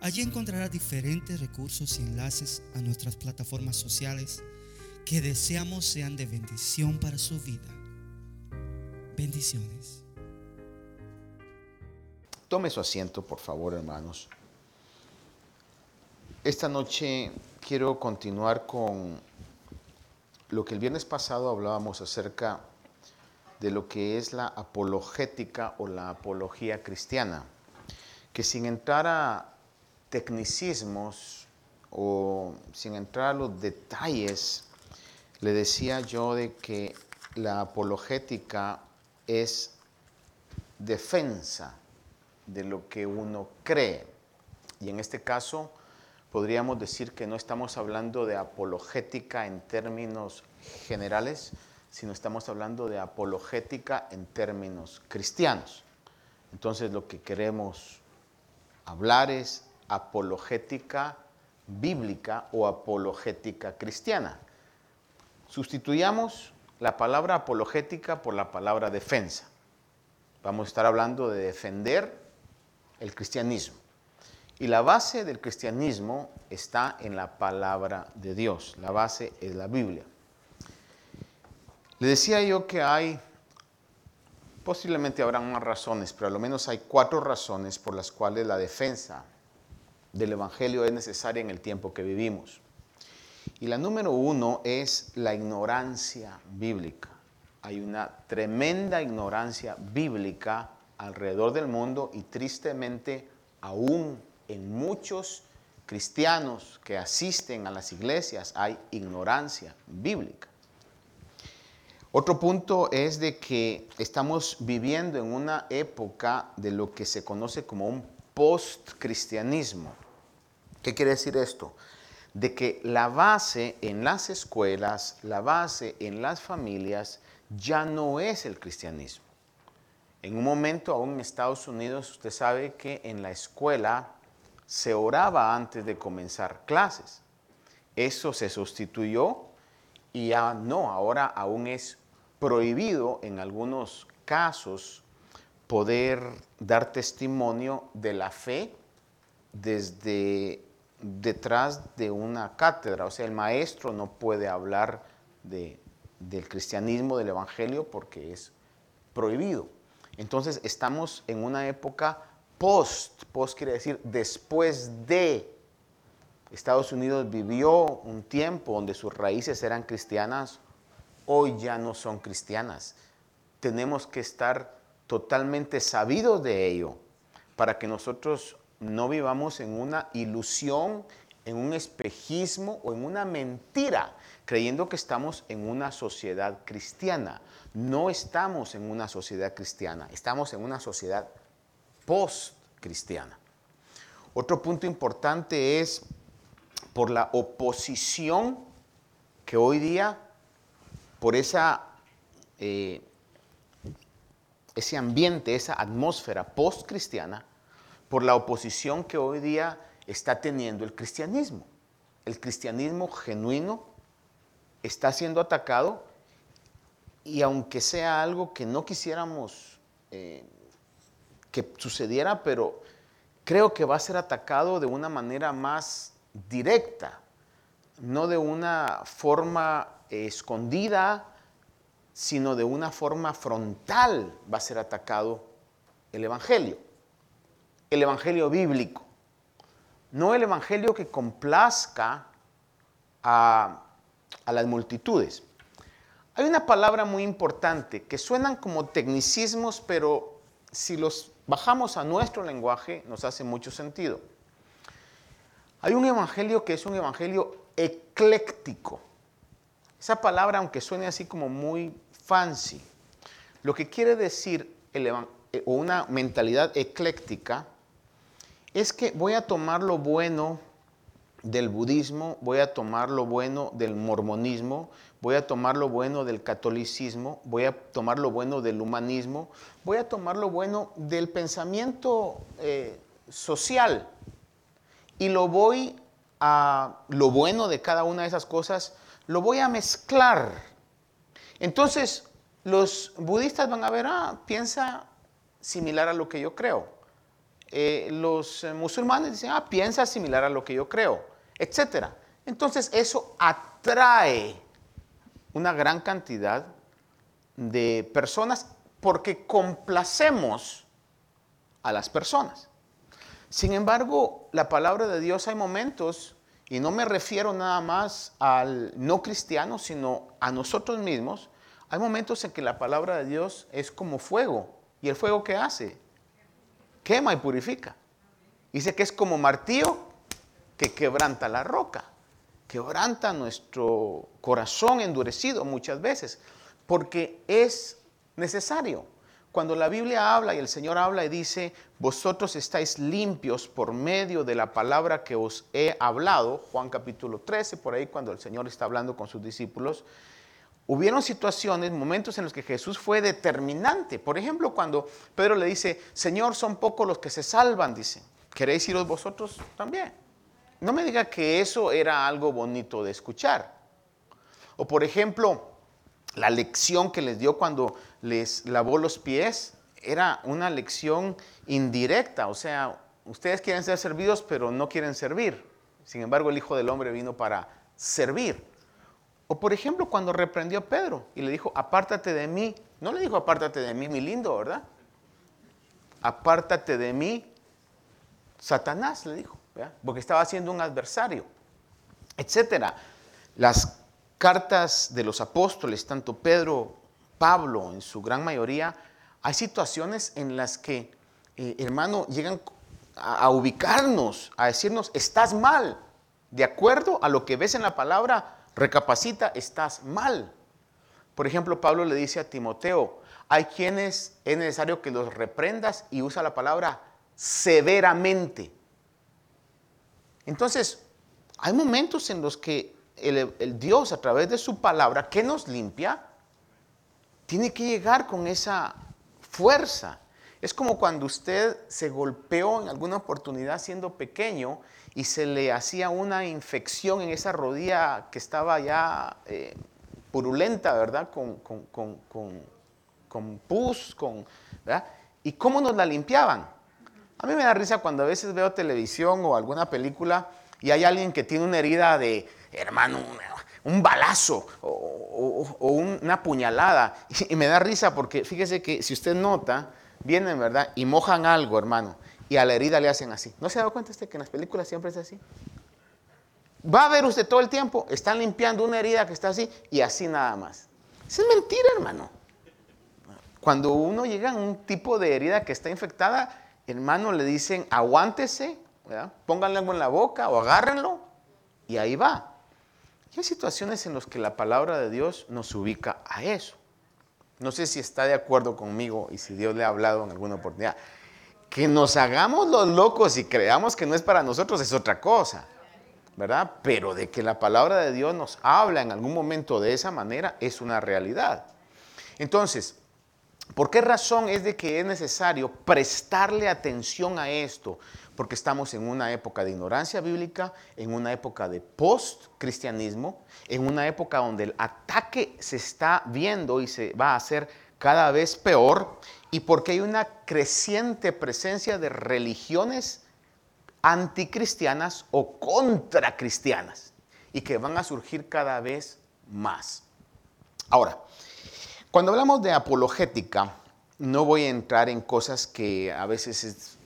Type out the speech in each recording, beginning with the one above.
Allí encontrará diferentes recursos y enlaces a nuestras plataformas sociales que deseamos sean de bendición para su vida. Bendiciones. Tome su asiento, por favor, hermanos. Esta noche quiero continuar con lo que el viernes pasado hablábamos acerca de lo que es la apologética o la apología cristiana, que sin entrar a tecnicismos o sin entrar a los detalles, le decía yo de que la apologética es defensa de lo que uno cree. Y en este caso podríamos decir que no estamos hablando de apologética en términos generales, sino estamos hablando de apologética en términos cristianos. Entonces lo que queremos hablar es apologética bíblica o apologética cristiana. Sustituyamos la palabra apologética por la palabra defensa. Vamos a estar hablando de defender el cristianismo. Y la base del cristianismo está en la palabra de Dios. La base es la Biblia. Le decía yo que hay, posiblemente habrán más razones, pero al menos hay cuatro razones por las cuales la defensa del Evangelio es necesaria en el tiempo que vivimos. Y la número uno es la ignorancia bíblica. Hay una tremenda ignorancia bíblica alrededor del mundo y tristemente aún en muchos cristianos que asisten a las iglesias hay ignorancia bíblica. Otro punto es de que estamos viviendo en una época de lo que se conoce como un post-cristianismo. ¿Qué quiere decir esto? De que la base en las escuelas, la base en las familias, ya no es el cristianismo. En un momento, aún en Estados Unidos, usted sabe que en la escuela se oraba antes de comenzar clases. Eso se sustituyó y ya no, ahora aún es prohibido en algunos casos poder dar testimonio de la fe desde detrás de una cátedra. O sea, el maestro no puede hablar del cristianismo, del evangelio, porque es prohibido. Entonces estamos en una época post, post quiere decir después de. Estados Unidos vivió un tiempo donde sus raíces eran cristianas, hoy ya no son cristianas. Tenemos que estar totalmente sabidos de ello para que nosotros no vivamos en una ilusión, en un espejismo o en una mentira, creyendo que estamos en una sociedad cristiana. No estamos en una sociedad cristiana, estamos en una sociedad post-cristiana. Otro punto importante es por la oposición que hoy día, por esa, eh, ese ambiente, esa atmósfera post-cristiana, por la oposición que hoy día está teniendo el cristianismo. El cristianismo genuino está siendo atacado y aunque sea algo que no quisiéramos eh, que sucediera, pero creo que va a ser atacado de una manera más directa, no de una forma escondida, sino de una forma frontal va a ser atacado el Evangelio el Evangelio bíblico, no el Evangelio que complazca a, las multitudes. Hay una palabra muy importante que suenan como tecnicismos, pero si los bajamos a nuestro lenguaje nos hace mucho sentido. Hay un evangelio que es un evangelio ecléctico. Esa palabra, aunque suene así como muy fancy, lo que quiere decir el, o una mentalidad ecléctica es que voy a tomar lo bueno del budismo, voy a tomar lo bueno del mormonismo, voy a tomar lo bueno del catolicismo, voy a tomar lo bueno del humanismo, voy a tomar lo bueno del pensamiento eh, social y lo voy a, lo bueno de cada una de esas cosas, lo voy a mezclar. Entonces, los budistas van a ver, ah, piensa similar a lo que yo creo. Eh, los eh, musulmanes dicen, ah, piensa similar a lo que yo creo, etc. Entonces, eso atrae una gran cantidad de personas porque complacemos a las personas. Sin embargo, la palabra de Dios hay momentos, y no me refiero nada más al no cristiano, sino a nosotros mismos, hay momentos en que la palabra de Dios es como fuego. ¿Y el fuego qué hace? Quema y purifica. Dice que es como martillo que quebranta la roca quebranta nuestro corazón endurecido muchas veces, porque es necesario. Cuando la Biblia habla y el Señor habla y dice, vosotros estáis limpios por medio de la palabra que os he hablado, Juan capítulo 13, por ahí cuando el Señor está hablando con sus discípulos, hubieron situaciones, momentos en los que Jesús fue determinante. Por ejemplo, cuando Pedro le dice, Señor, son pocos los que se salvan, dice, ¿queréis iros vosotros también? No me diga que eso era algo bonito de escuchar. O por ejemplo, la lección que les dio cuando les lavó los pies era una lección indirecta. O sea, ustedes quieren ser servidos, pero no quieren servir. Sin embargo, el Hijo del Hombre vino para servir. O por ejemplo, cuando reprendió a Pedro y le dijo, apártate de mí. No le dijo, apártate de mí, mi lindo, ¿verdad? Apártate de mí, Satanás, le dijo porque estaba siendo un adversario, etcétera. Las cartas de los apóstoles, tanto Pedro, Pablo, en su gran mayoría, hay situaciones en las que, eh, hermano, llegan a, ubicarnos, a decirnos, estás mal, de acuerdo a lo que ves en la palabra, recapacita, estás mal. Por ejemplo, Pablo le dice a Timoteo, hay quienes es necesario que los reprendas y usa la palabra severamente. Entonces, hay momentos en los que el, Dios a través de su palabra que nos limpia, tiene que llegar con esa fuerza. Es como cuando usted se golpeó en alguna oportunidad siendo pequeño y se le hacía una infección en esa rodilla que estaba ya eh, purulenta, ¿verdad? Con, con, pus, con, ¿verdad? ¿Y cómo nos la limpiaban? A mí me da risa cuando a veces veo televisión o alguna película y hay alguien que tiene una herida de, hermano, un balazo o, una puñalada. Y, me da risa porque fíjese que si usted nota, vienen, ¿verdad? Y mojan algo, hermano. Y a la herida le hacen así. ¿No se ha dado cuenta usted que en las películas siempre es así? Va a ver usted todo el tiempo, están limpiando una herida que está así y así nada más. Es mentira, hermano. Cuando uno llega a un tipo de herida que está infectada, hermano, le dicen, aguántese, pónganle algo en la boca o agárrenlo y ahí va. Y hay situaciones en las que la palabra de Dios nos ubica a eso. No sé si está de acuerdo conmigo y si Dios le ha hablado en alguna oportunidad. Que nos hagamos los locos y creamos que no es para nosotros es otra cosa, ¿verdad? Pero de que la palabra de Dios nos habla en algún momento de esa manera es una realidad. Entonces, ¿Por qué razón es de que es necesario prestarle atención a esto? Porque estamos en una época de ignorancia bíblica, en una época de post-cristianismo, en una época donde el ataque se está viendo y se va a hacer cada vez peor, y porque hay una creciente presencia de religiones anticristianas o contracristianas, y que van a surgir cada vez más. Ahora, cuando hablamos de apologética, no voy a entrar en cosas que a veces es,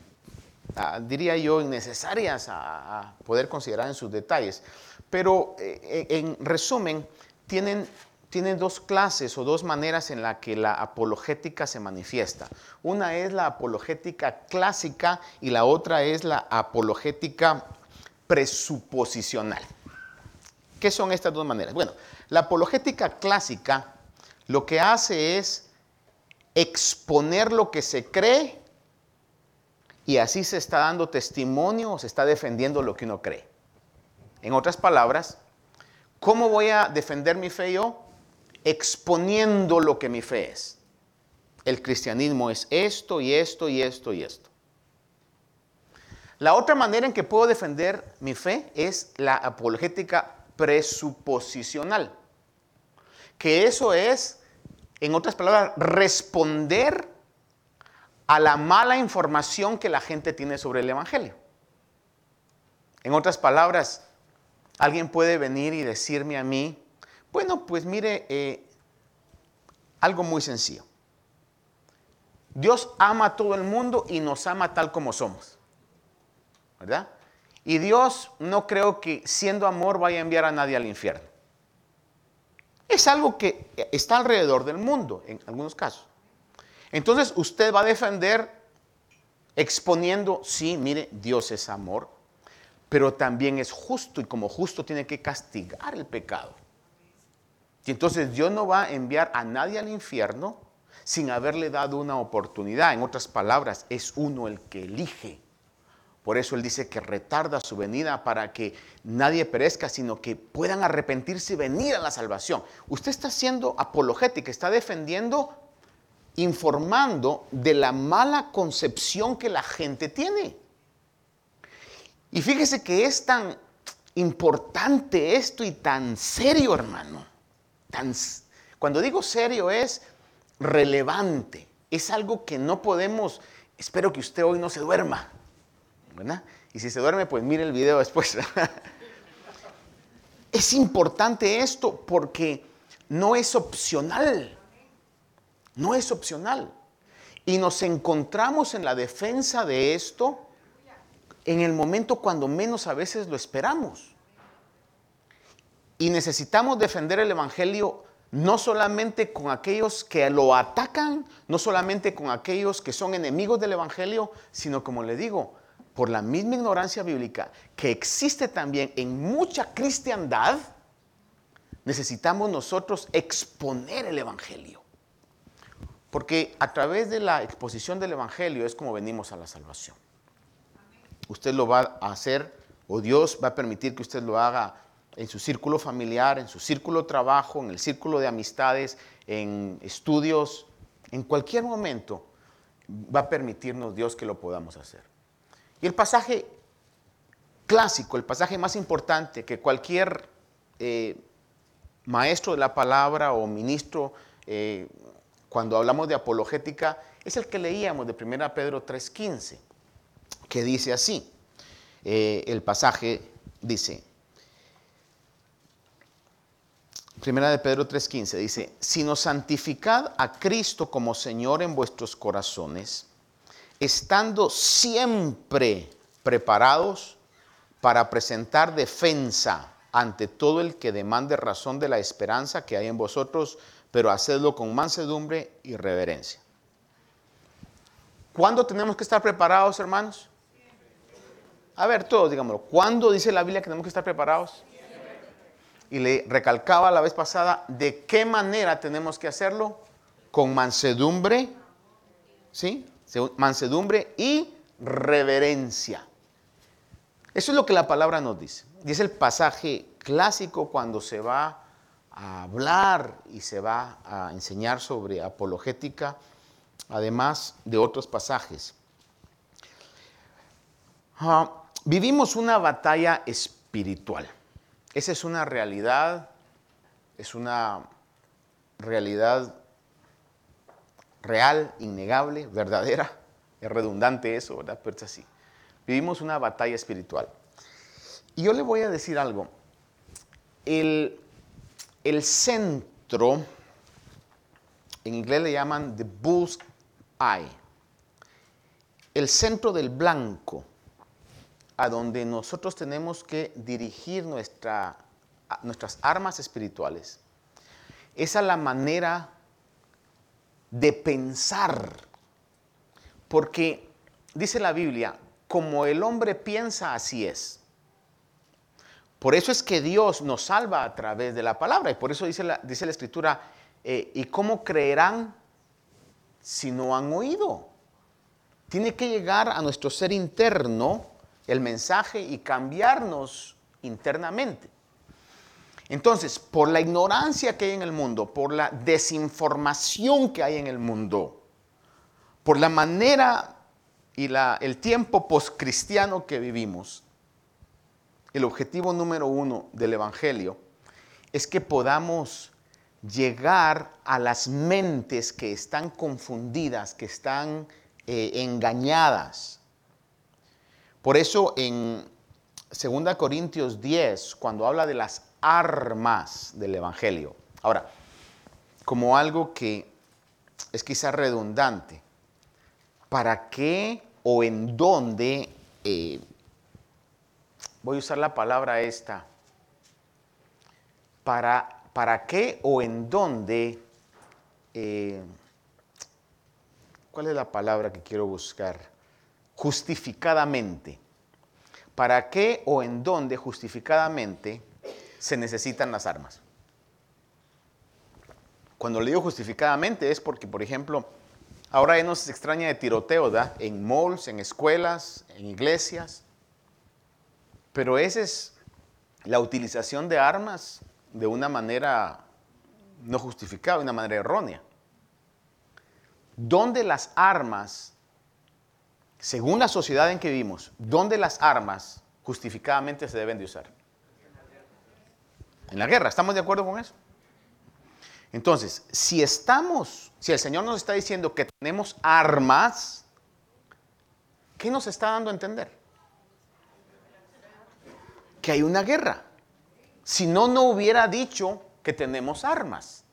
ah, diría yo, innecesarias a, poder considerar en sus detalles, pero eh, en resumen, tienen, tienen dos clases o dos maneras en las que la apologética se manifiesta. Una es la apologética clásica y la otra es la apologética presuposicional. ¿Qué son estas dos maneras? Bueno, la apologética clásica lo que hace es exponer lo que se cree y así se está dando testimonio o se está defendiendo lo que uno cree. En otras palabras, ¿cómo voy a defender mi fe yo? Exponiendo lo que mi fe es. El cristianismo es esto y esto y esto y esto. La otra manera en que puedo defender mi fe es la apologética presuposicional. Que eso es, en otras palabras, responder a la mala información que la gente tiene sobre el Evangelio. En otras palabras, alguien puede venir y decirme a mí, bueno, pues mire, eh, algo muy sencillo. Dios ama a todo el mundo y nos ama tal como somos. ¿verdad? Y Dios no creo que siendo amor vaya a enviar a nadie al infierno. Es algo que está alrededor del mundo, en algunos casos. Entonces usted va a defender exponiendo, sí, mire, Dios es amor, pero también es justo y como justo tiene que castigar el pecado. Y entonces Dios no va a enviar a nadie al infierno sin haberle dado una oportunidad. En otras palabras, es uno el que elige. Por eso Él dice que retarda su venida para que nadie perezca, sino que puedan arrepentirse y venir a la salvación. Usted está siendo apologética, está defendiendo, informando de la mala concepción que la gente tiene. Y fíjese que es tan importante esto y tan serio, hermano. Cuando digo serio es relevante. Es algo que no podemos, espero que usted hoy no se duerma y si se duerme, pues mire el video después. es importante esto porque no es opcional. No es opcional. Y nos encontramos en la defensa de esto en el momento cuando menos a veces lo esperamos. Y necesitamos defender el Evangelio no solamente con aquellos que lo atacan, no solamente con aquellos que son enemigos del Evangelio, sino como le digo, por la misma ignorancia bíblica que existe también en mucha cristiandad, necesitamos nosotros exponer el Evangelio. Porque a través de la exposición del Evangelio es como venimos a la salvación. Usted lo va a hacer, o Dios va a permitir que usted lo haga en su círculo familiar, en su círculo de trabajo, en el círculo de amistades, en estudios, en cualquier momento va a permitirnos Dios que lo podamos hacer. Y el pasaje clásico, el pasaje más importante que cualquier eh, maestro de la palabra o ministro, eh, cuando hablamos de apologética, es el que leíamos de 1 Pedro 3.15, que dice así, eh, el pasaje dice, Primera de Pedro 3:15 dice, sino santificad a Cristo como Señor en vuestros corazones estando siempre preparados para presentar defensa ante todo el que demande razón de la esperanza que hay en vosotros, pero hacedlo con mansedumbre y reverencia. ¿Cuándo tenemos que estar preparados, hermanos? A ver, todos, digámoslo. ¿Cuándo dice la Biblia que tenemos que estar preparados? Y le recalcaba la vez pasada, ¿de qué manera tenemos que hacerlo? Con mansedumbre, ¿sí? mansedumbre y reverencia. Eso es lo que la palabra nos dice. Y es el pasaje clásico cuando se va a hablar y se va a enseñar sobre apologética, además de otros pasajes. Ah, vivimos una batalla espiritual. Esa es una realidad, es una realidad real, innegable, verdadera. Es redundante eso, ¿verdad? Pero es así. Vivimos una batalla espiritual. Y yo le voy a decir algo. El, el centro, en inglés le llaman the bull's eye, el centro del blanco, a donde nosotros tenemos que dirigir nuestra, nuestras armas espirituales, es a la manera de pensar. Porque dice la Biblia, como el hombre piensa, así es. Por eso es que Dios nos salva a través de la palabra. Y por eso dice la, dice la Escritura, eh, ¿y cómo creerán si no han oído? tiene que llegar a nuestro ser interno el mensaje y cambiarnos internamente. Entonces, por la ignorancia que hay en el mundo, por la desinformación que hay en el mundo, por la manera y la, el tiempo postcristiano que vivimos, el objetivo número uno del Evangelio es que podamos llegar a las mentes que están confundidas, que están eh, engañadas. Por eso en 2 Corintios 10, cuando habla de las armas del Evangelio, ahora, como algo que es quizá redundante, ¿para qué o en dónde, eh, voy a usar la palabra esta, para para qué o en dónde, eh, ¿cuál es la palabra que quiero buscar? Justificadamente. ¿Para qué o en dónde justificadamente se necesitan las armas? Cuando le digo justificadamente es porque, por ejemplo, ahora ya no se extraña de tiroteo, ¿da? En malls, en escuelas, en iglesias. Pero esa es la utilización de armas de una manera no justificada, de una manera errónea. ¿Dónde las armas, según la sociedad en que vivimos, dónde las armas justificadamente se deben de usar? En la guerra, ¿estamos de acuerdo con eso? Entonces, si estamos, si el Señor nos está diciendo que tenemos armas, ¿qué nos está dando a entender? Que hay una guerra. Si no, no hubiera dicho que tenemos armas.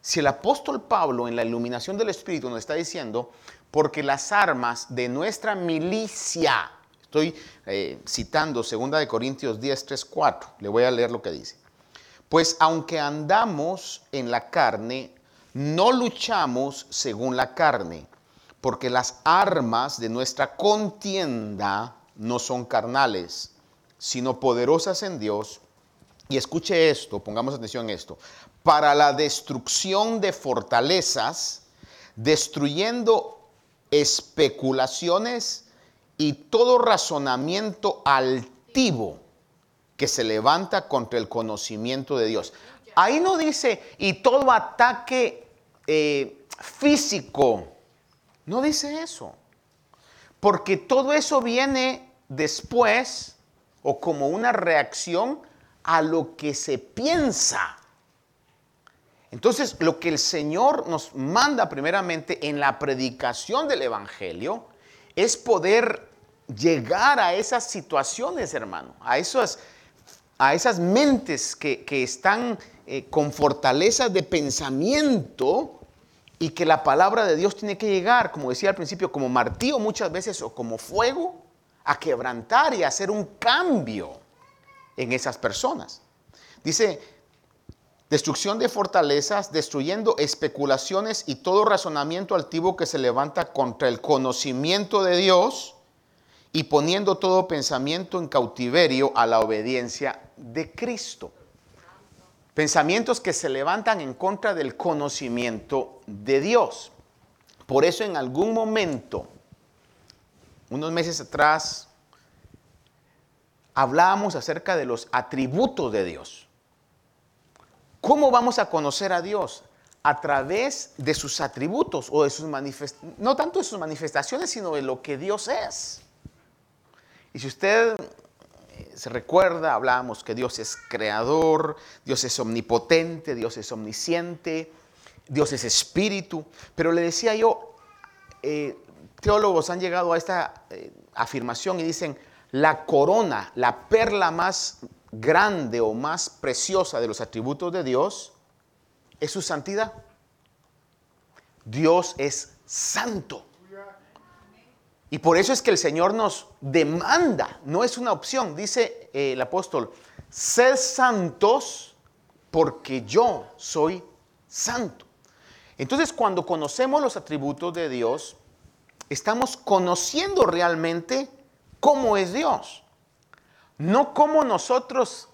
Si el apóstol Pablo en la iluminación del Espíritu nos está diciendo, porque las armas de nuestra milicia, estoy eh, citando 2 Corintios 10, 3, 4, le voy a leer lo que dice. Pues aunque andamos en la carne, no luchamos según la carne, porque las armas de nuestra contienda no son carnales sino poderosas en Dios. Y escuche esto, pongamos atención en esto, para la destrucción de fortalezas, destruyendo especulaciones y todo razonamiento altivo que se levanta contra el conocimiento de Dios. Ahí no dice, y todo ataque eh, físico, no dice eso, porque todo eso viene después o como una reacción a lo que se piensa. Entonces, lo que el Señor nos manda primeramente en la predicación del Evangelio es poder llegar a esas situaciones, hermano, a esas, a esas mentes que, están eh, con fortaleza de pensamiento y que la palabra de Dios tiene que llegar, como decía al principio, como martillo muchas veces o como fuego a quebrantar y hacer un cambio en esas personas. Dice, destrucción de fortalezas, destruyendo especulaciones y todo razonamiento altivo que se levanta contra el conocimiento de Dios y poniendo todo pensamiento en cautiverio a la obediencia de Cristo. Pensamientos que se levantan en contra del conocimiento de Dios. Por eso en algún momento unos meses atrás hablábamos acerca de los atributos de Dios. ¿Cómo vamos a conocer a Dios? A través de sus atributos o de sus manifestaciones, no tanto de sus manifestaciones, sino de lo que Dios es. Y si usted eh, se recuerda, hablábamos que Dios es creador, Dios es omnipotente, Dios es omnisciente, Dios es espíritu. Pero le decía yo, eh, teólogos han llegado a esta eh, afirmación y dicen, la corona, la perla más grande o más preciosa de los atributos de Dios es su santidad. Dios es santo. Y por eso es que el Señor nos demanda, no es una opción, dice eh, el apóstol, sed santos porque yo soy santo. Entonces cuando conocemos los atributos de Dios, estamos conociendo realmente cómo es Dios, no cómo nosotros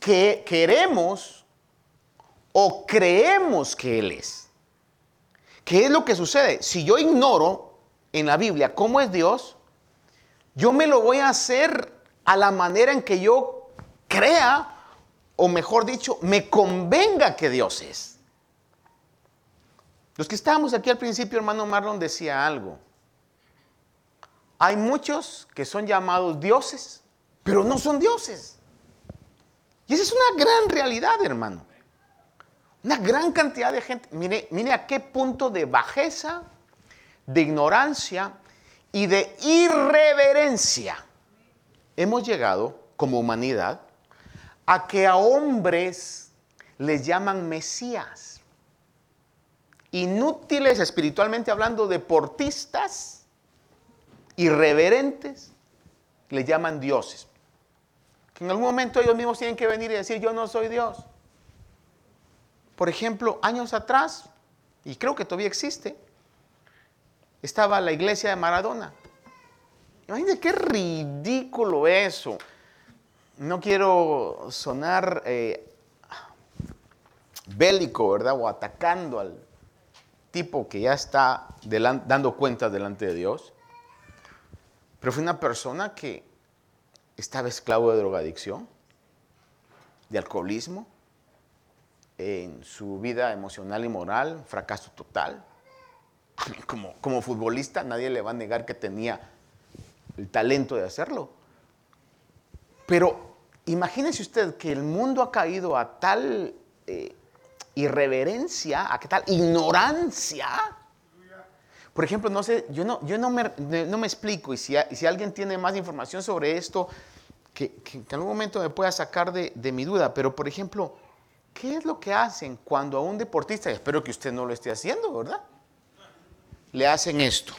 que queremos o creemos que Él es. ¿Qué es lo que sucede? Si yo ignoro en la Biblia cómo es Dios, yo me lo voy a hacer a la manera en que yo crea, o mejor dicho, me convenga que Dios es. Los que estábamos aquí al principio, hermano Marlon decía algo. Hay muchos que son llamados dioses, pero no son dioses. Y esa es una gran realidad, hermano. Una gran cantidad de gente. Mire, mire a qué punto de bajeza, de ignorancia y de irreverencia hemos llegado como humanidad a que a hombres les llaman mesías. Inútiles espiritualmente hablando, deportistas, irreverentes, les llaman dioses. Que en algún momento ellos mismos tienen que venir y decir, yo no soy Dios. Por ejemplo, años atrás, y creo que todavía existe, estaba la iglesia de Maradona. Imagínense qué ridículo eso. No quiero sonar eh, bélico, ¿verdad? O atacando al tipo que ya está dando cuentas delante de Dios. Pero fue una persona que estaba esclavo de drogadicción, de alcoholismo, en su vida emocional y moral, fracaso total. Como, como futbolista nadie le va a negar que tenía el talento de hacerlo. Pero imagínese usted que el mundo ha caído a tal eh, irreverencia, a tal ignorancia. Por ejemplo, no sé, yo no, yo no, me, no me explico y si, si, alguien tiene más información sobre esto, que, que, en algún momento me pueda sacar de, de mi duda. Pero, por ejemplo, ¿qué es lo que hacen cuando a un deportista, espero que usted no lo esté haciendo, ¿verdad? Le hacen esto.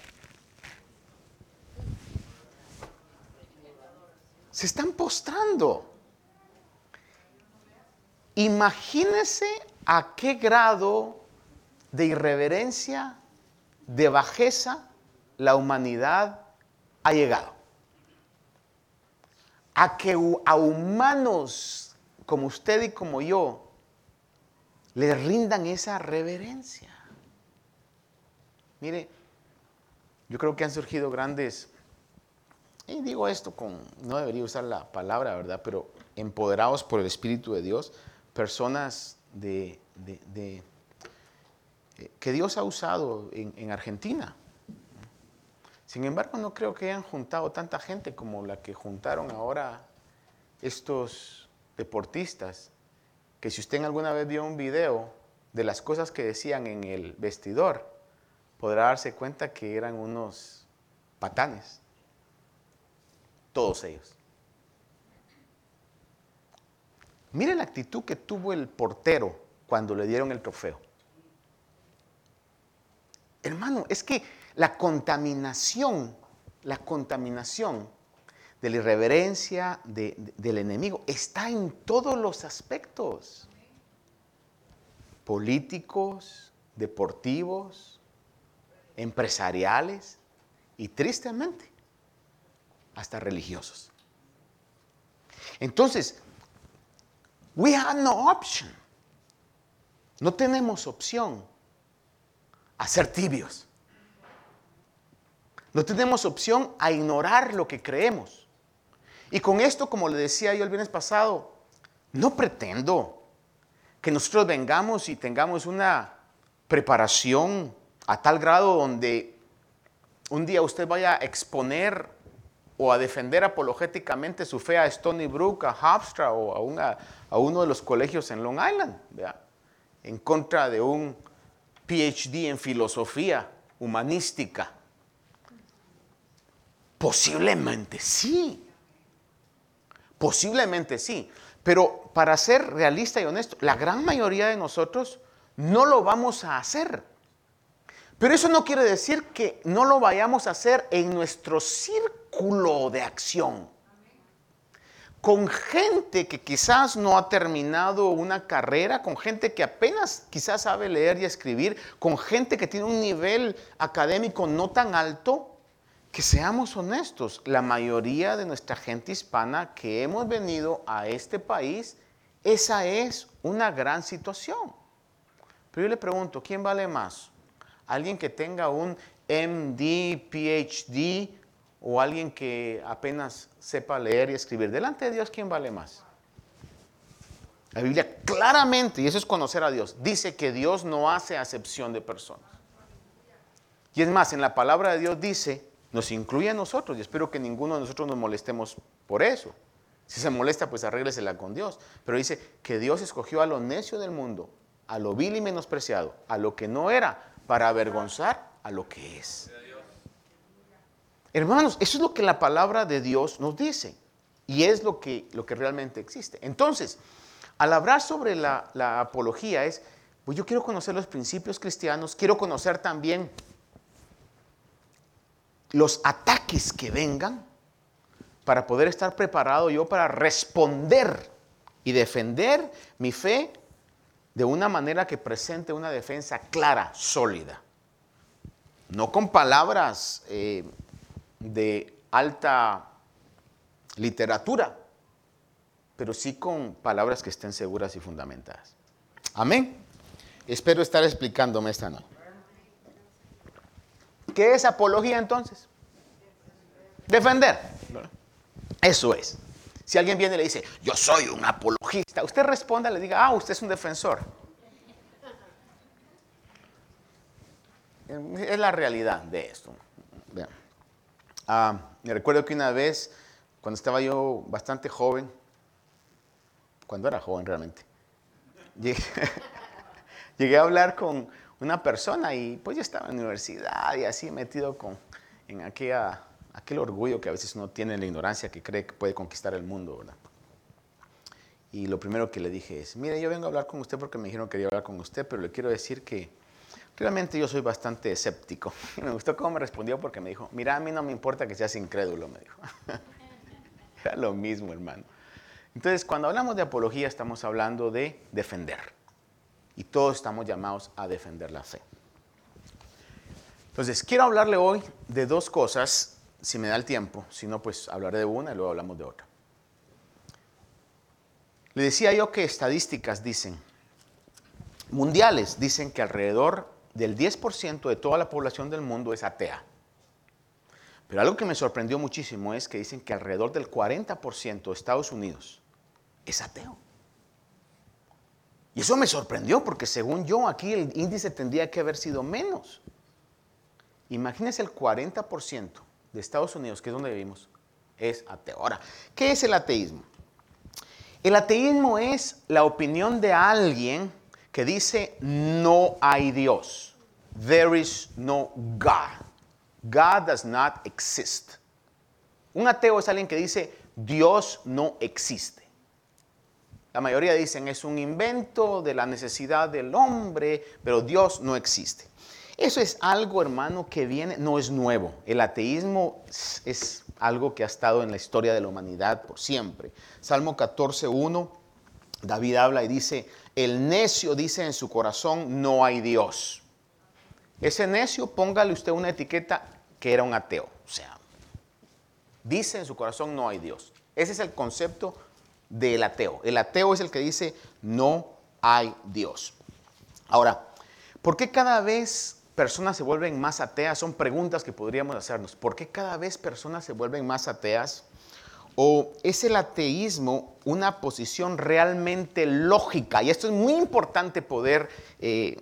se están postrando. Imagínese a qué grado de irreverencia, de bajeza la humanidad ha llegado. A que a humanos como usted y como yo le rindan esa reverencia. Mire, yo creo que han surgido grandes y digo esto con, no debería usar la palabra, ¿verdad? Pero empoderados por el Espíritu de Dios, personas de, eh, que Dios ha usado en, en Argentina. Sin embargo, no creo que hayan juntado tanta gente como la que juntaron ahora estos deportistas, que si usted alguna vez vio un video de las cosas que decían en el vestidor, podrá darse cuenta que eran unos patanes todos ellos. Mire la actitud que tuvo el portero cuando le dieron el trofeo. Hermano, es que la contaminación, la contaminación de la irreverencia del enemigo está en todos los aspectos. Políticos, deportivos, empresariales y tristemente hasta religiosos. Entonces, we have no option. No tenemos opción a ser tibios. No tenemos opción a ignorar lo que creemos. Y con esto, como le decía yo el viernes pasado, no pretendo que nosotros vengamos y tengamos una preparación a tal grado donde un día usted vaya a exponer o a defender apologéticamente su fe a Stony Brook, a Hofstra o a, uno de los colegios en Long Island, en contra de un PhD en filosofía humanística. Posiblemente sí, posiblemente sí, pero para ser realista y honesto, la gran mayoría de nosotros no lo vamos a hacer. Pero eso no quiere decir que no lo vayamos a hacer en nuestro círculo de acción. Con gente que quizás no ha terminado una carrera, con gente que apenas quizás sabe leer y escribir, con gente que tiene un nivel académico no tan alto, que seamos honestos, la mayoría de nuestra gente hispana que hemos venido a este país, esa es una gran situación. Pero yo le pregunto, ¿quién vale más? alguien que tenga un MD, PhD o alguien que apenas sepa leer y escribir. Delante de Dios, ¿quién vale más? La Biblia claramente, y eso es conocer a Dios, dice que Dios no hace acepción de personas. Y es más, en la palabra de Dios dice, nos incluye a nosotros, y espero que ninguno de nosotros nos molestemos por eso. Si se molesta, pues arréglesela con Dios. Pero dice que Dios escogió a lo necio del mundo, a lo vil y menospreciado, a lo que no era, para avergonzar a lo que es. Hermanos, eso es lo que la palabra de Dios nos dice. Y es lo que, lo que realmente existe. Entonces, al hablar sobre la, apología es, pues yo quiero conocer los principios cristianos, quiero conocer también los ataques que vengan para poder estar preparado yo para responder y defender mi fe de una manera que presente una defensa clara, sólida. No con palabras eh, de alta literatura, pero sí con palabras que estén seguras y fundamentadas. Amén. Espero estar explicándome esta noche. ¿Qué es apología entonces? Defender. Eso es. Si alguien viene y le dice, yo soy un apologista, usted responda, le diga, ah, usted es un defensor. Es la realidad de esto. Ah, me recuerdo que una vez, cuando estaba yo bastante joven, cuando era joven realmente, llegué, a hablar con una persona y pues yo estaba en la universidad y así metido con, en aquella aquel orgullo que a veces uno tiene en la ignorancia que cree que puede conquistar el mundo, ¿verdad? Y lo primero que le dije es, mire, yo vengo a hablar con usted porque me dijeron que quería hablar con usted, pero le quiero decir que realmente yo soy bastante escéptico. Y me gustó cómo me respondió porque me dijo, mira, a mí no me importa que seas incrédulo, me dijo. Era lo mismo, hermano. Entonces, cuando hablamos de apología, estamos hablando de defender. Y todos estamos llamados a defender la fe. Entonces, quiero hablarle hoy de dos cosas si me da el tiempo, si no, pues hablaré de una y luego hablamos de otra. Le decía yo que estadísticas dicen, mundiales dicen que alrededor del 10% de toda la población del mundo es atea. Pero algo que me sorprendió muchísimo es que dicen que alrededor del 40% de Estados Unidos es ateo. Y eso me sorprendió porque según yo aquí el índice tendría que haber sido menos. Imagínense el 40% de Estados Unidos, que es donde vivimos, es ateo. Ahora, ¿qué es el ateísmo? El ateísmo es la opinión de alguien que dice no hay Dios. There is no God. God does not exist. Un ateo es alguien que dice Dios no existe. La mayoría dicen es un invento de la necesidad del hombre, pero Dios no existe. Eso es algo, hermano, que viene, no es nuevo. El ateísmo es algo que ha estado en la historia de la humanidad por siempre. Salmo 14.1, David habla y dice, el necio dice en su corazón, no hay Dios. Ese necio, póngale usted una etiqueta que era un ateo. O sea, dice en su corazón, no hay Dios. Ese es el concepto del ateo. El ateo es el que dice, no hay Dios. Ahora, ¿por qué cada vez personas se vuelven más ateas? Son preguntas que podríamos hacernos. ¿Por qué cada vez personas se vuelven más ateas? ¿O es el ateísmo una posición realmente lógica? Y esto es muy importante poder eh,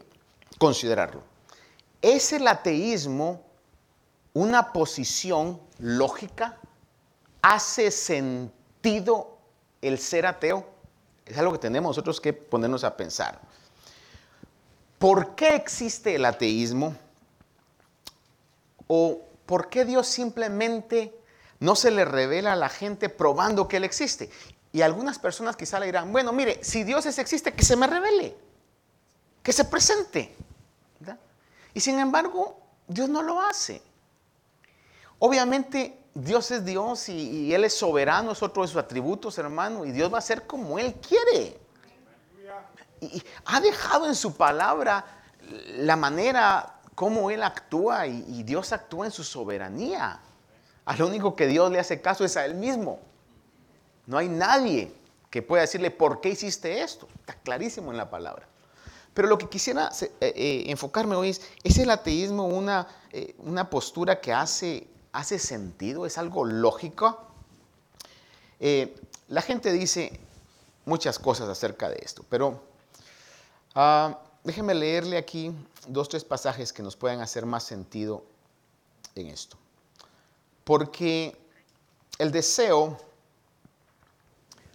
considerarlo. ¿Es el ateísmo una posición lógica? ¿Hace sentido el ser ateo? Es algo que tenemos nosotros que ponernos a pensar. ¿Por qué existe el ateísmo? ¿O por qué Dios simplemente no se le revela a la gente probando que Él existe? Y algunas personas quizá le dirán, bueno, mire, si Dios existe, que se me revele, que se presente. Y sin embargo, Dios no lo hace. Obviamente, Dios es Dios y, Él es soberano, es otro de sus atributos, hermano, y Dios va a ser como Él quiere y ha dejado en su palabra la manera como Él actúa y, Dios actúa en su soberanía. Al único que Dios le hace caso es a Él mismo. No hay nadie que pueda decirle, ¿por qué hiciste esto? Está clarísimo en la palabra. Pero lo que quisiera eh, eh, enfocarme hoy es, ¿es el ateísmo una, eh, postura que hace, sentido? ¿Es algo lógico? la gente dice muchas cosas acerca de esto, pero ah, déjenme leerle aquí dos, tres pasajes que nos puedan hacer más sentido en esto. Porque el deseo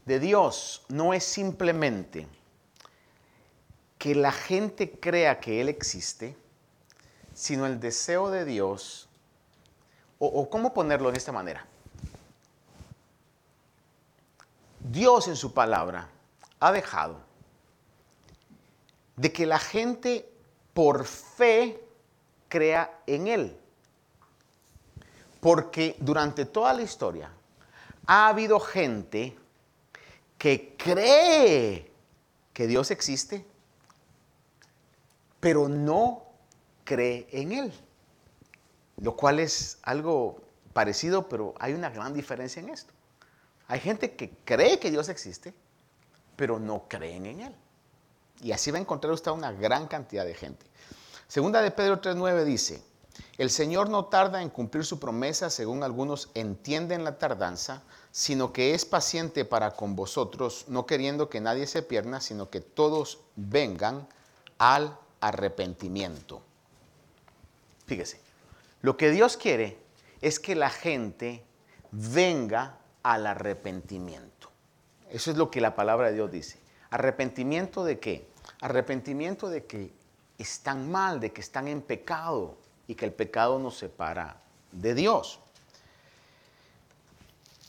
de Dios no es simplemente que la gente crea que Él existe, sino el deseo de Dios, o, cómo ponerlo de esta manera. Dios en su palabra ha dejado de que la gente por fe crea en Él. Porque durante toda la historia ha habido gente que cree que Dios existe, pero no cree en Él. Lo cual es algo parecido, pero hay una gran diferencia en esto. Hay gente que cree que Dios existe, pero no creen en Él. Y así va a encontrar usted una gran cantidad de gente. Segunda de Pedro 3.9 dice, el Señor no tarda en cumplir su promesa, según algunos entienden la tardanza, sino que es paciente para con vosotros, no queriendo que nadie se pierda, sino que todos vengan al arrepentimiento. Fíjese, lo que Dios quiere es que la gente venga al arrepentimiento. Eso es lo que la palabra de Dios dice. ¿Arrepentimiento de qué? Arrepentimiento de que están mal, de que están en pecado, y que el pecado nos separa de Dios.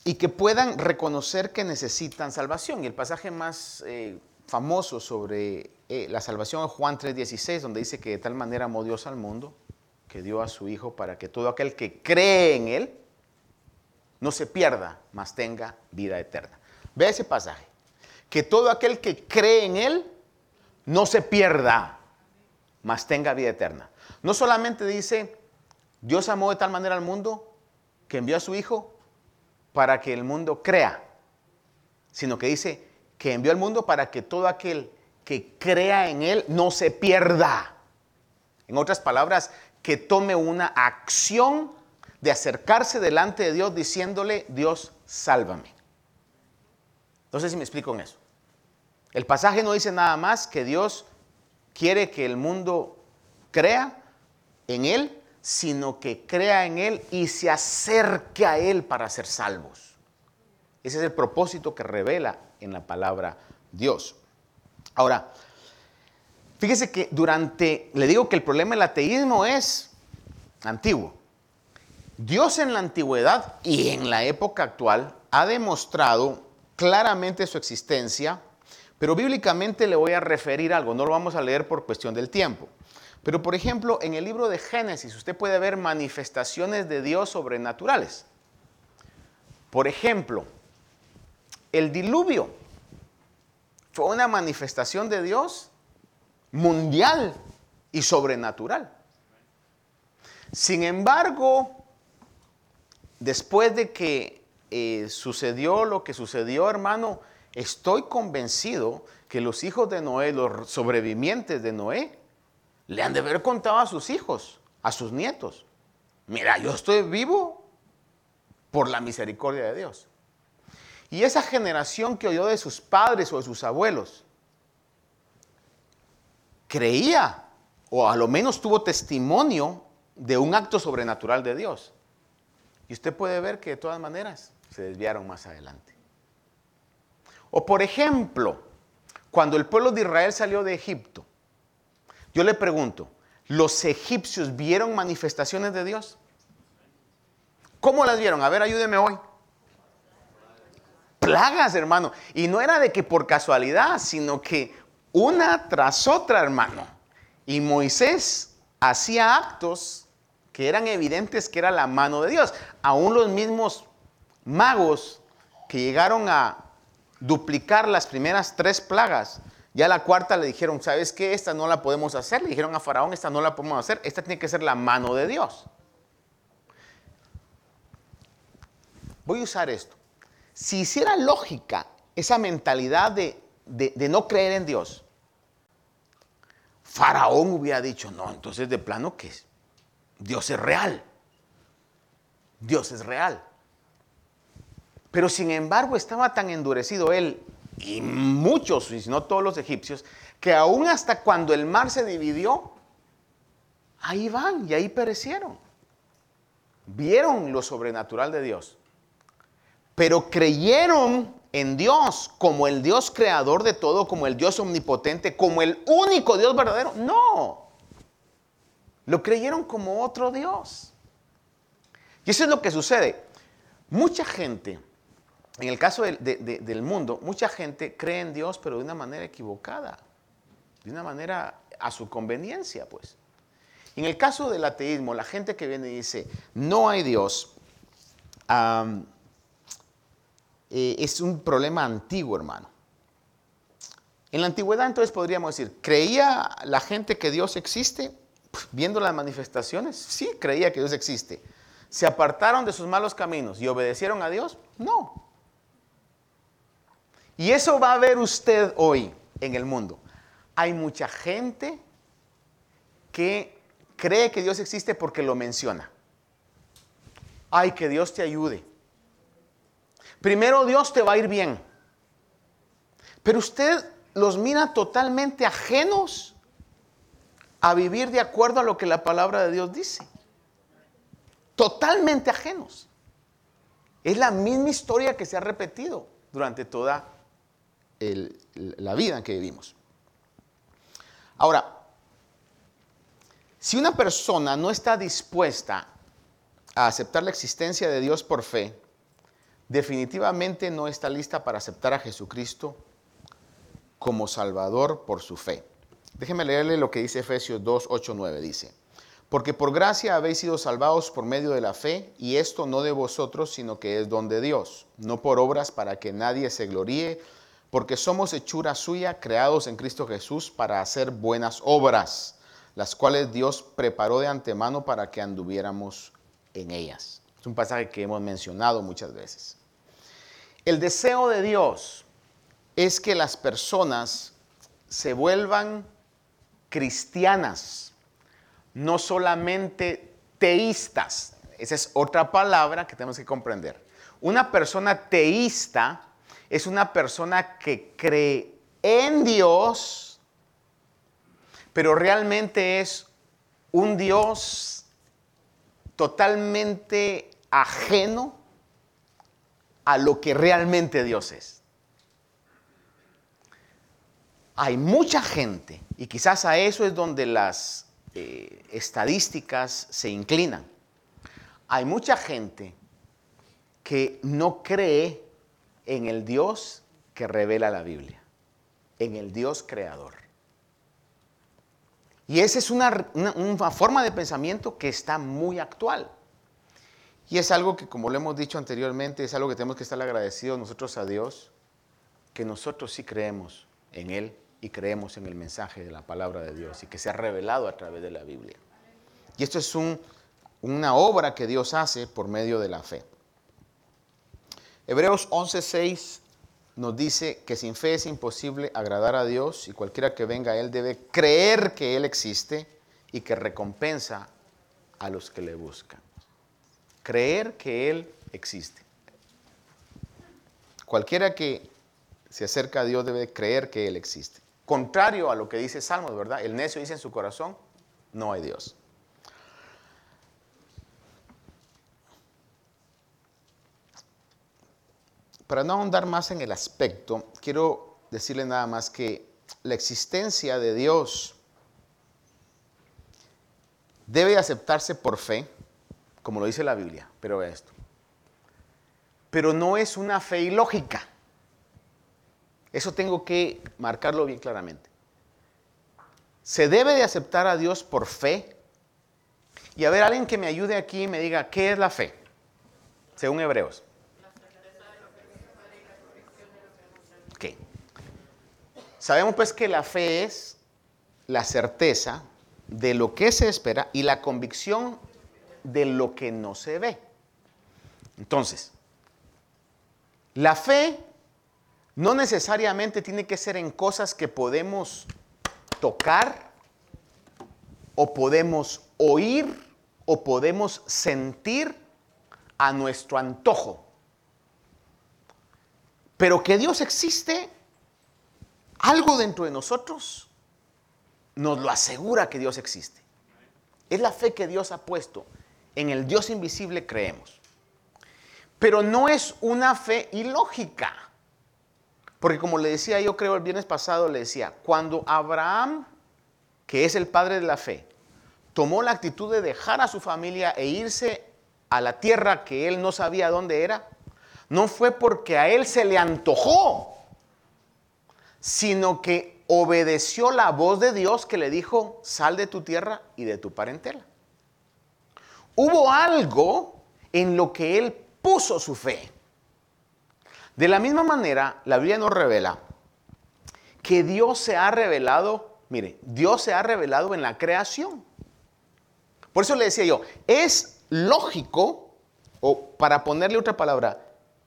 Y que puedan reconocer que necesitan salvación. Y el pasaje más eh, famoso sobre eh, la salvación es Juan 3:16, donde dice que de tal manera amó Dios al mundo, que dio a su Hijo para que todo aquel que cree en Él no se pierda, mas tenga vida eterna. Ve ese pasaje. Que todo aquel que cree en Él no se pierda, mas tenga vida eterna. No solamente dice, Dios amó de tal manera al mundo que envió a su Hijo para que el mundo crea, sino que dice que envió al mundo para que todo aquel que crea en Él no se pierda. En otras palabras, que tome una acción de acercarse delante de Dios diciéndole, Dios, sálvame. No sé si me explico en eso. El pasaje no dice nada más que Dios quiere que el mundo crea, en Él, sino que crea en Él y se acerque a Él para ser salvos. Ese es el propósito que revela en la palabra Dios. Ahora, fíjese que durante, le digo que el problema del ateísmo es antiguo. Dios en la antigüedad y en la época actual ha demostrado claramente su existencia, pero bíblicamente le voy a referir algo, no lo vamos a leer por cuestión del tiempo. Pero por ejemplo, en el libro de Génesis usted puede ver manifestaciones de Dios sobrenaturales. Por ejemplo, el diluvio fue una manifestación de Dios mundial y sobrenatural. Sin embargo, después de que eh, sucedió lo que sucedió, hermano, estoy convencido que los hijos de Noé, los sobrevivientes de Noé, le han de haber contado a sus hijos, a sus nietos. Mira, yo estoy vivo por la misericordia de Dios. Y esa generación que oyó de sus padres o de sus abuelos, creía, o a lo menos tuvo testimonio de un acto sobrenatural de Dios. Y usted puede ver que de todas maneras se desviaron más adelante. O por ejemplo, cuando el pueblo de Israel salió de Egipto, yo le pregunto, ¿los egipcios vieron manifestaciones de Dios? ¿Cómo las vieron? A ver, ayúdeme hoy. Plagas, hermano. Y no era de que por casualidad, sino que una tras otra, hermano. Y Moisés hacía actos que eran evidentes que era la mano de Dios. Aún los mismos magos que llegaron a duplicar las primeras tres plagas ya la cuarta le dijeron, ¿sabes qué? Esta no la podemos hacer. Le dijeron a Faraón, esta no la podemos hacer. Esta tiene que ser la mano de Dios. Voy a usar esto. Si hiciera lógica esa mentalidad de, de no creer en Dios, Faraón hubiera dicho, no, entonces de plano que Dios es real. Dios es real. Pero sin embargo estaba tan endurecido él y muchos, si no todos los egipcios, que aún hasta cuando el mar se dividió, ahí van y ahí perecieron. Vieron lo sobrenatural de Dios, pero creyeron en Dios como el Dios creador de todo, como el Dios omnipotente, como el único Dios verdadero. No, lo creyeron como otro Dios. Y eso es lo que sucede. Mucha gente en el caso del mundo, mucha gente cree en Dios, pero de una manera equivocada, de una manera a su conveniencia, pues. En el caso del ateísmo, la gente que viene y dice, no hay Dios, eh, es un problema antiguo, hermano. En la antigüedad entonces podríamos decir, ¿creía la gente que Dios existe? Viendo las manifestaciones, sí, creía que Dios existe. ¿Se apartaron de sus malos caminos y obedecieron a Dios? No. Y eso va a ver usted hoy en el mundo. Hay mucha gente que cree que Dios existe porque lo menciona. Ay, que Dios te ayude. Primero Dios te va a ir bien. Pero usted los mira totalmente ajenos a vivir de acuerdo a lo que la palabra de Dios dice. Totalmente ajenos. Es la misma historia que se ha repetido durante toda la vida en que vivimos. Ahora, si una persona no está dispuesta a aceptar la existencia de Dios por fe, definitivamente no está lista para aceptar a Jesucristo como Salvador por su fe. Déjeme leerle lo que dice Efesios 2, 8, 9. Dice, porque por gracia habéis sido salvados por medio de la fe, y esto no de vosotros, sino que es don de Dios, no por obras para que nadie se gloríe, porque somos hechura suya, creados en Cristo Jesús para hacer buenas obras, las cuales Dios preparó de antemano para que anduviéramos en ellas. Es un pasaje que hemos mencionado muchas veces. El deseo de Dios es que las personas se vuelvan cristianas, no solamente teístas. Esa es otra palabra que tenemos que comprender. Una persona teísta es una persona que cree en Dios, pero realmente es un Dios totalmente ajeno a lo que realmente Dios es. Hay mucha gente, y quizás a eso es donde las eh, estadísticas se inclinan. Hay mucha gente que no cree en el Dios que revela la Biblia, en el Dios creador. Y esa es una, forma de pensamiento que está muy actual. Y es algo que, como lo hemos dicho anteriormente, es algo que tenemos que estar agradecidos nosotros a Dios, que nosotros sí creemos en Él y creemos en el mensaje de la palabra de Dios y que se ha revelado a través de la Biblia. Y esto es una obra que Dios hace por medio de la fe. Hebreos 11:6 nos dice que sin fe es imposible agradar a Dios y cualquiera que venga a Él debe creer que Él existe y que recompensa a los que le buscan. Creer que Él existe. Cualquiera que se acerca a Dios debe creer que Él existe. Contrario a lo que dice Salmos, ¿verdad? El necio dice en su corazón, no hay Dios. Para no ahondar más en el aspecto, quiero decirle nada más que la existencia de Dios debe aceptarse por fe, como lo dice la Biblia, pero vea esto. Pero no es una fe ilógica. Eso tengo que marcarlo bien claramente. Se debe de aceptar a Dios por fe. Y a ver, alguien que me ayude aquí y me diga, ¿qué es la fe? Según Hebreos. Sabemos pues que la fe es la certeza de lo que se espera y la convicción de lo que no se ve. Entonces, la fe no necesariamente tiene que ser en cosas que podemos tocar o podemos oír o podemos sentir a nuestro antojo. Pero que Dios existe, algo dentro de nosotros nos lo asegura que Dios existe. Es la fe que Dios ha puesto. En el Dios invisible creemos. Pero no es una fe ilógica. Porque como le decía yo creo el viernes pasado, le decía, cuando Abraham, que es el padre de la fe, tomó la actitud de dejar a su familia e irse a la tierra que él no sabía dónde era, no fue porque a él se le antojó, sino que obedeció la voz de Dios que le dijo, sal de tu tierra y de tu parentela. Hubo algo en lo que él puso su fe. De la misma manera, la Biblia nos revela que Dios se ha revelado, mire, Dios se ha revelado en la creación. Por eso le decía yo, es lógico, o para ponerle otra palabra,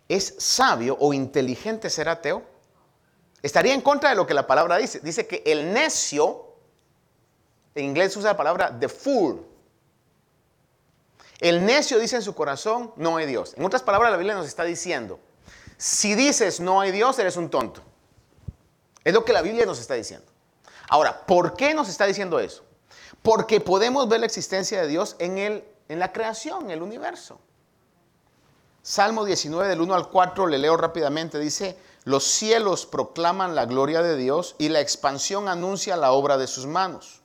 es sabio o inteligente ser ateo. Estaría en contra de lo que la palabra dice. Dice que el necio, en inglés usa la palabra the fool. El necio dice en su corazón, no hay Dios. En otras palabras, la Biblia nos está diciendo, si dices no hay Dios, eres un tonto. Es lo que la Biblia nos está diciendo. Ahora, ¿por qué nos está diciendo eso? Porque podemos ver la existencia de Dios en, el, en la creación, en el universo. Salmo 19 del 1 al 4, le leo rápidamente, dice, los cielos proclaman la gloria de Dios y la expansión anuncia la obra de sus manos.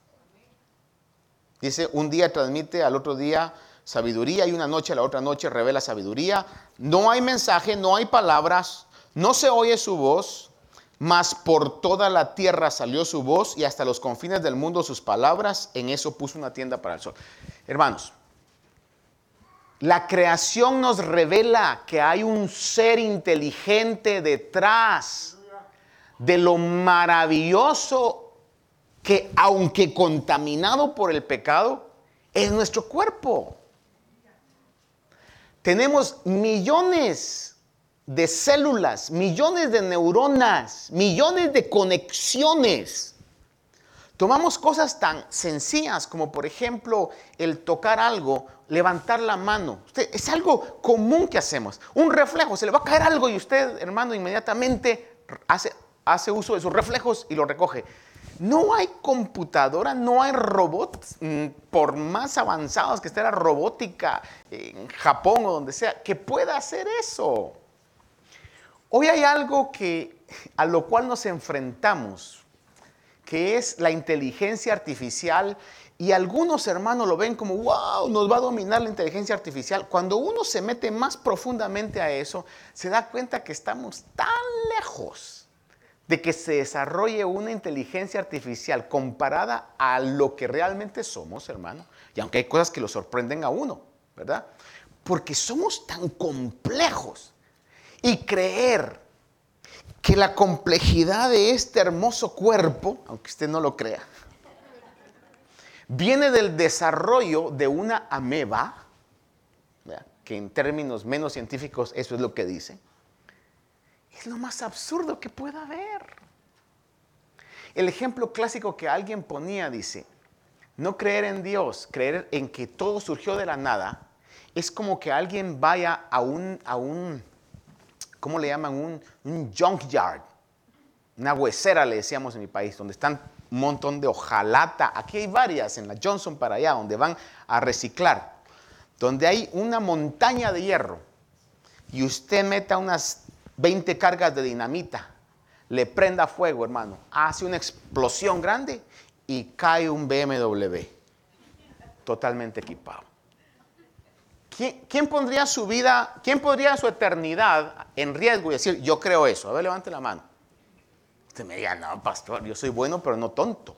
Dice, un día transmite al otro día sabiduría y una noche a la otra noche revela sabiduría. No hay mensaje, no hay palabras, no se oye su voz, mas por toda la tierra salió su voz y hasta los confines del mundo sus palabras. En eso puso una tienda para el sol. Hermanos, la creación nos revela que hay un ser inteligente detrás de lo maravilloso que aunque contaminado por el pecado, es nuestro cuerpo. Tenemos millones de células, millones de neuronas, millones de conexiones. Tomamos cosas tan sencillas como por ejemplo el tocar algo, levantar la mano. es algo común que hacemos. Un reflejo, se le va a caer algo y usted, hermano, inmediatamente hace, hace uso de sus reflejos y lo recoge. No hay computadora, no hay robots, mm, por más avanzados que esté la robótica en Japón o donde sea, que pueda hacer eso. Hoy hay algo que, a lo cual nos enfrentamos, que es la inteligencia artificial y algunos hermanos lo ven como, wow, nos va a dominar la inteligencia artificial. Cuando uno se mete más profundamente a eso, se da cuenta que estamos tan lejos de que se desarrolle una inteligencia artificial comparada a lo que realmente somos, hermano. Y aunque hay cosas que lo sorprenden a uno, ¿verdad? Porque somos tan complejos y creer que la complejidad de este hermoso cuerpo, aunque usted no lo crea, viene del desarrollo de una ameba, que en términos menos científicos eso es lo que dice, es lo más absurdo que pueda haber. El ejemplo clásico que alguien ponía dice, no creer en Dios, creer en que todo surgió de la nada, es como que alguien vaya a un, a un ¿cómo le llaman? Un, un junkyard. Una huesera le decíamos en mi país, donde están un montón de hojalata. Aquí hay varias, en la Johnson para allá, donde van a reciclar. Donde hay una montaña de hierro. Y usted meta unas 20 cargas de dinamita. Le prenda fuego, hermano. Hace una explosión grande y cae un BMW. Totalmente equipado. ¿Quién, pondría su vida, quién pondría su eternidad en riesgo y decir, yo creo eso? A ver, levante la mano. Usted me diga, no, pastor, yo soy bueno, pero no tonto.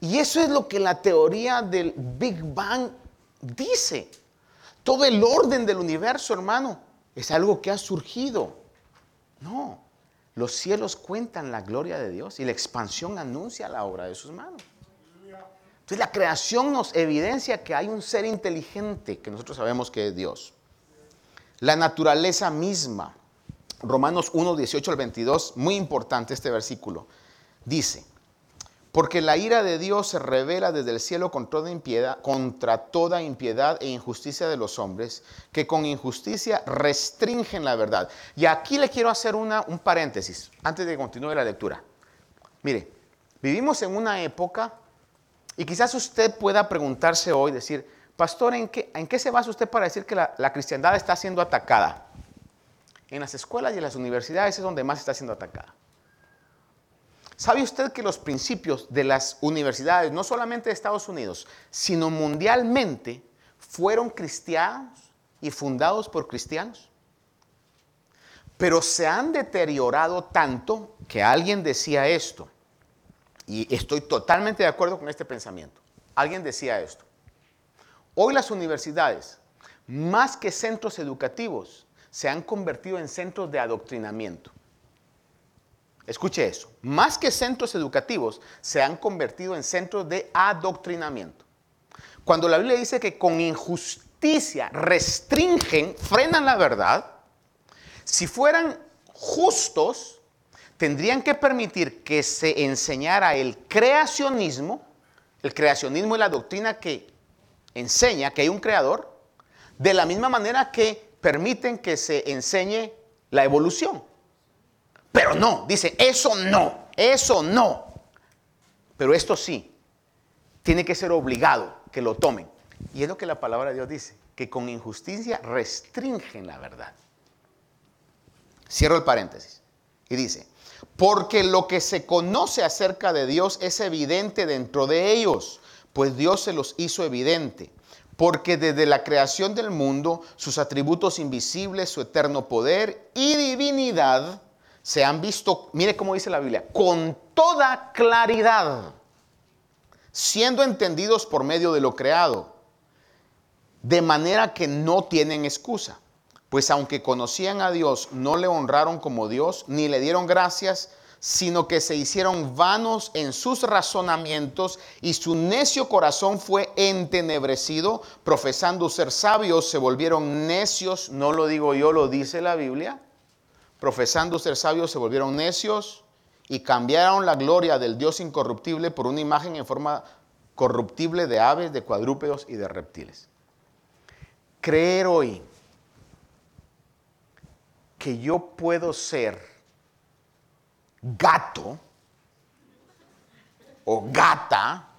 Y eso es lo que la teoría del Big Bang dice. Todo el orden del universo, hermano, es algo que ha surgido. No, los cielos cuentan la gloria de Dios y la expansión anuncia la obra de sus manos. Entonces la creación nos evidencia que hay un ser inteligente que nosotros sabemos que es Dios. La naturaleza misma, Romanos 1, 18 al 22, muy importante este versículo, dice, Porque la ira de Dios se revela desde el cielo contra toda impiedad, contra toda impiedad e injusticia de los hombres, que con injusticia restringen la verdad. Y aquí le quiero hacer una, un paréntesis antes de que continúe la lectura. Mire, vivimos en una época y quizás usted pueda preguntarse hoy, decir, pastor, ¿en qué, ¿en qué se basa usted para decir que la, la cristiandad está siendo atacada? En las escuelas y en las universidades es donde más está siendo atacada. ¿Sabe usted que los principios de las universidades, no solamente de Estados Unidos, sino mundialmente, fueron cristianos y fundados por cristianos? Pero se han deteriorado tanto que alguien decía esto, y estoy totalmente de acuerdo con este pensamiento. Alguien decía esto. Hoy las universidades, más que centros educativos, se han convertido en centros de adoctrinamiento. Escuche eso. Más que centros educativos, se han convertido en centros de adoctrinamiento. Cuando la Biblia dice que con injusticia restringen, frenan la verdad, si fueran justos, tendrían que permitir que se enseñara el creacionismo. El creacionismo es la doctrina que enseña que hay un creador, de la misma manera que permiten que se enseñe la evolución. Pero no, dice, eso no, eso no. Pero esto sí, tiene que ser obligado que lo tomen. Y es lo que la palabra de Dios dice, que con injusticia restringen la verdad. Cierro el paréntesis. Y dice, porque lo que se conoce acerca de Dios es evidente dentro de ellos, pues Dios se los hizo evidente. Porque desde la creación del mundo, sus atributos invisibles, su eterno poder y divinidad, se han visto, mire cómo dice la Biblia, con toda claridad, siendo entendidos por medio de lo creado, de manera que no tienen excusa. Pues aunque conocían a Dios, no le honraron como Dios, ni le dieron gracias, sino que se hicieron vanos en sus razonamientos y su necio corazón fue entenebrecido, profesando ser sabios, se volvieron necios, no lo digo yo, lo dice la Biblia. Profesando ser sabios, se volvieron necios y cambiaron la gloria del Dios incorruptible por una imagen en forma corruptible de aves, de cuadrúpedos y de reptiles. Creer hoy que yo puedo ser gato o gata,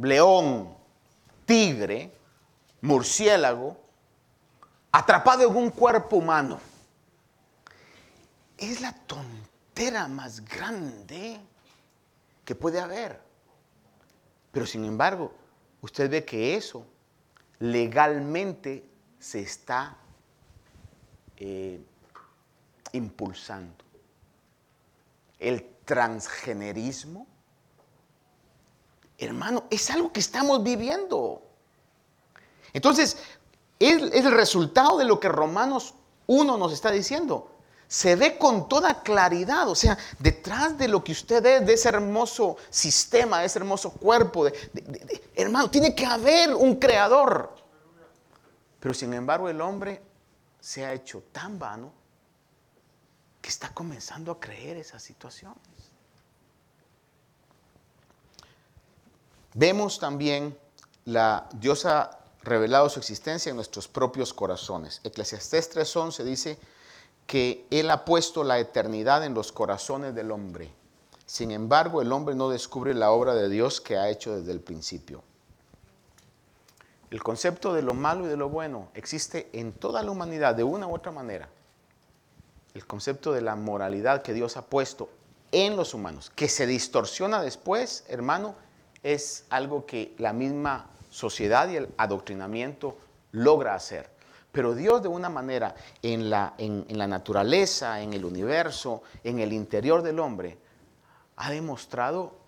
león, tigre, murciélago, atrapado en un cuerpo humano. Es la tontera más grande que puede haber. Pero sin embargo, usted ve que eso legalmente se está eh, impulsando. El transgenerismo, hermano, es algo que estamos viviendo. Entonces, es, el resultado de lo que Romanos 1 nos está diciendo. Se ve con toda claridad, o sea, detrás de lo que usted es, de ese hermoso sistema, de ese hermoso cuerpo, hermano, tiene que haber un creador. Pero sin embargo el hombre se ha hecho tan vano que está comenzando a creer esas situaciones. Vemos también la diosa revelado su existencia en nuestros propios corazones. Eclesiastés 3.11 dice que Él ha puesto la eternidad en los corazones del hombre. Sin embargo, el hombre no descubre la obra de Dios que ha hecho desde el principio. El concepto de lo malo y de lo bueno existe en toda la humanidad de una u otra manera. El concepto de la moralidad que Dios ha puesto en los humanos, que se distorsiona después, hermano, es algo que la misma sociedad y el adoctrinamiento logra hacer. Pero Dios de una manera en la, en, la naturaleza, en el universo, en el interior del hombre, ha demostrado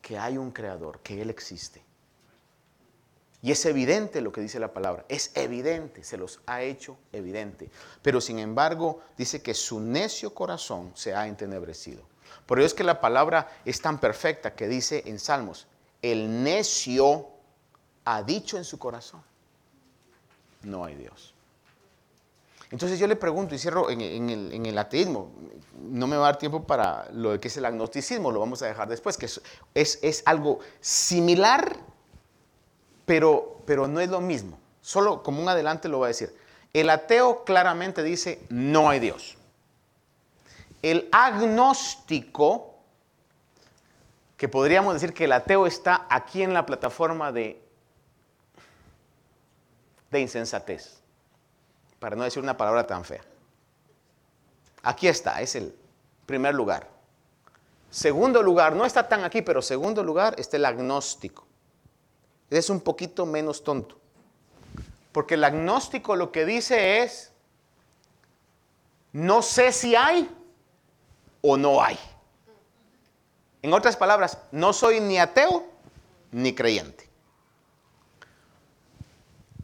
que hay un creador, que Él existe. Y es evidente lo que dice la palabra, es evidente, se los ha hecho evidente. Pero sin embargo dice que su necio corazón se ha entenebrecido. Por eso es que la palabra es tan perfecta que dice en Salmos, el necio ha dicho en su corazón, no hay Dios. Entonces yo le pregunto y cierro en, el, ateísmo. No me va a dar tiempo para lo que es el agnosticismo, lo vamos a dejar después, que es, algo similar, pero, pero no es lo mismo. Solo como un adelante lo voy a decir. El ateo claramente dice, no hay Dios. El agnóstico, que podríamos decir que el ateo está aquí en la plataforma de, de insensatez para no decir una palabra tan fea. Aquí está, es el primer lugar. Segundo lugar, no está tan aquí, pero segundo lugar está el agnóstico. Es un poquito menos tonto. Porque el agnóstico lo que dice es, no sé si hay o no hay. En otras palabras, no soy ni ateo ni creyente.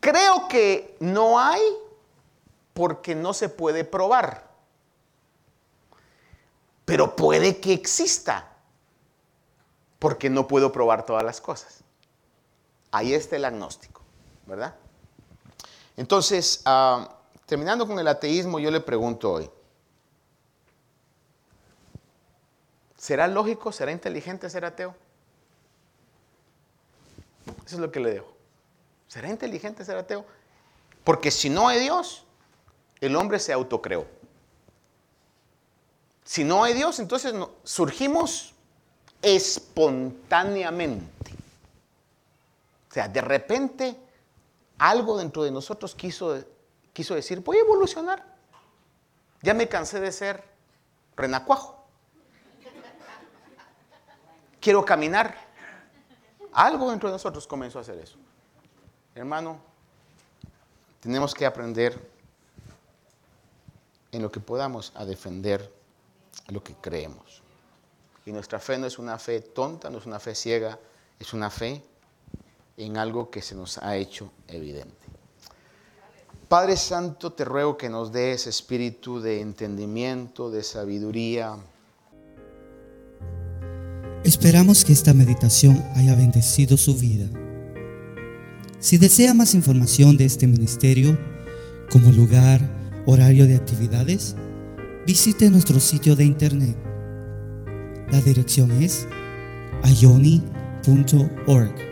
Creo que no hay porque no se puede probar. Pero puede que exista, porque no puedo probar todas las cosas. Ahí está el agnóstico, ¿verdad? Entonces, ah, terminando con el ateísmo, yo le pregunto hoy, ¿será lógico, será inteligente ser ateo? Eso es lo que le dejo. ¿Será inteligente ser ateo? Porque si no hay Dios, el hombre se autocreó. Si no hay Dios, entonces surgimos espontáneamente. O sea, de repente algo dentro de nosotros quiso, quiso decir, voy a evolucionar. Ya me cansé de ser renacuajo. Quiero caminar. Algo dentro de nosotros comenzó a hacer eso. Hermano, tenemos que aprender en lo que podamos a defender lo que creemos. Y nuestra fe no es una fe tonta, no es una fe ciega, es una fe en algo que se nos ha hecho evidente. Padre Santo, te ruego que nos des espíritu de entendimiento, de sabiduría. Esperamos que esta meditación haya bendecido su vida. Si desea más información de este ministerio, como lugar, horario de actividades, visite nuestro sitio de internet. La dirección es ayoni.org.